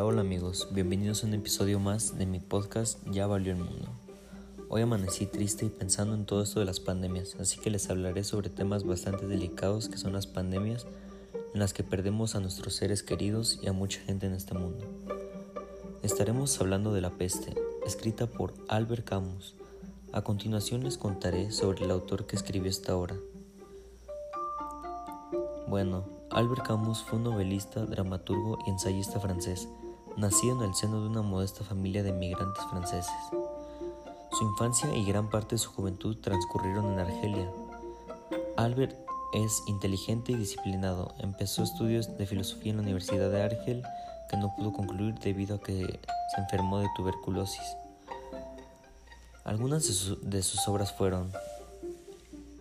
Hola, hola amigos, bienvenidos a un episodio más de mi podcast Ya valió el mundo. Hoy amanecí triste y pensando en todo esto de las pandemias, así que les hablaré sobre temas bastante delicados que son las pandemias en las que perdemos a nuestros seres queridos y a mucha gente en este mundo. Estaremos hablando de La peste, escrita por Albert Camus. A continuación les contaré sobre el autor que escribió esta obra. Bueno, Albert Camus fue un novelista, dramaturgo y ensayista francés, nacido en el seno de una modesta familia de migrantes franceses. Su infancia y gran parte de su juventud transcurrieron en Argelia. Albert es inteligente y disciplinado. Empezó estudios de filosofía en la Universidad de Argel, que no pudo concluir debido a que se enfermó de tuberculosis. Algunas de, sus obras fueron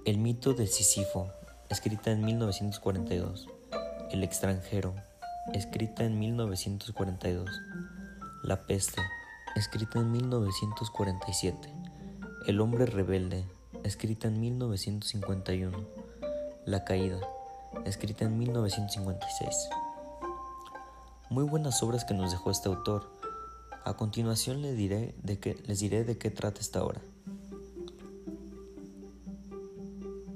El mito de Sísifo, escrita en 1942. El extranjero, escrita en 1942. La peste, escrita en 1947. El hombre rebelde, escrita en 1951. La caída, escrita en 1956. Muy buenas obras que nos dejó este autor. A continuación les diré de qué, les diré de qué trata esta obra.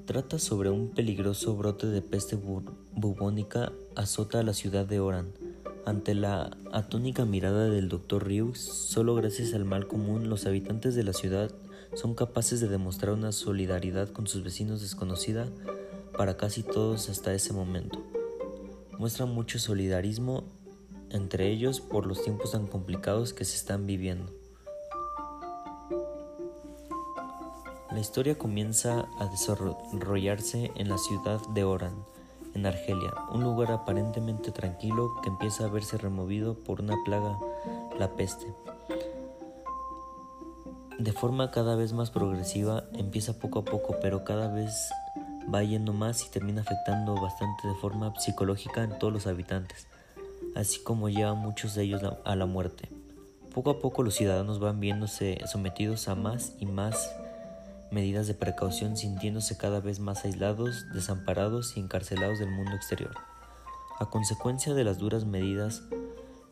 Trata sobre un peligroso brote de peste bubónica azota a la ciudad de Oran. Ante la atónica mirada del doctor Riux, solo gracias al mal común los habitantes de la ciudad son capaces de demostrar una solidaridad con sus vecinos desconocida para casi todos hasta ese momento. Muestran mucho solidarismo entre ellos por los tiempos tan complicados que se están viviendo. La historia comienza a desarrollarse en la ciudad de Oran, en Argelia, un lugar aparentemente tranquilo que empieza a verse removido por una plaga, la peste. De forma cada vez más progresiva, empieza poco a poco, pero cada vez va yendo más y termina afectando bastante de forma psicológica en todos los habitantes, así como lleva a muchos de ellos a la muerte. Poco a poco los ciudadanos van viéndose sometidos a más y más medidas de precaución sintiéndose cada vez más aislados, desamparados y encarcelados del mundo exterior. A consecuencia de las duras medidas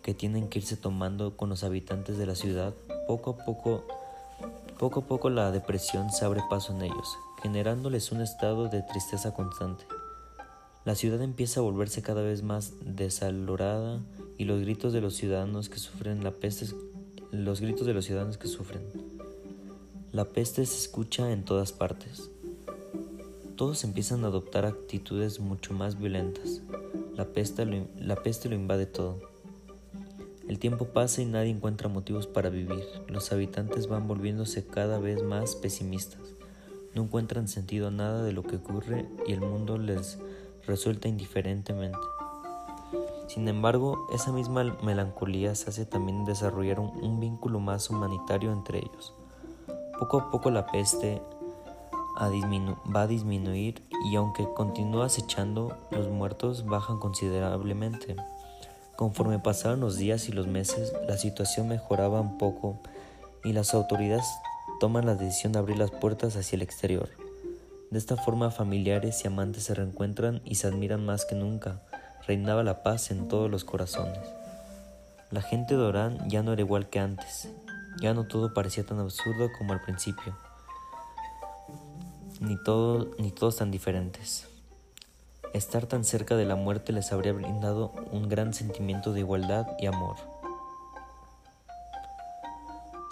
que tienen que irse tomando con los habitantes de la ciudad, poco a poco, poco a poco la depresión se abre paso en ellos, generándoles un estado de tristeza constante. La ciudad empieza a volverse cada vez más desalorada y los gritos de los ciudadanos que sufren la peste, los gritos de los ciudadanos que sufren la peste se escucha en todas partes. Todos empiezan a adoptar actitudes mucho más violentas. La peste, lo, la peste lo invade todo. El tiempo pasa y nadie encuentra motivos para vivir. Los habitantes van volviéndose cada vez más pesimistas. No encuentran sentido a nada de lo que ocurre y el mundo les resulta indiferentemente. Sin embargo, esa misma melancolía se hace también desarrollar un vínculo más humanitario entre ellos. Poco a poco la peste va a disminuir y aunque continúa acechando, los muertos bajan considerablemente. Conforme pasaron los días y los meses, la situación mejoraba un poco y las autoridades toman la decisión de abrir las puertas hacia el exterior. De esta forma familiares y amantes se reencuentran y se admiran más que nunca. Reinaba la paz en todos los corazones. La gente de Orán ya no era igual que antes, ya no todo parecía tan absurdo como al principio, ni, todo, ni todos tan diferentes. Estar tan cerca de la muerte les habría brindado un gran sentimiento de igualdad y amor.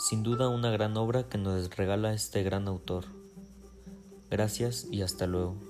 Sin duda una gran obra que nos regala este gran autor. Gracias y hasta luego.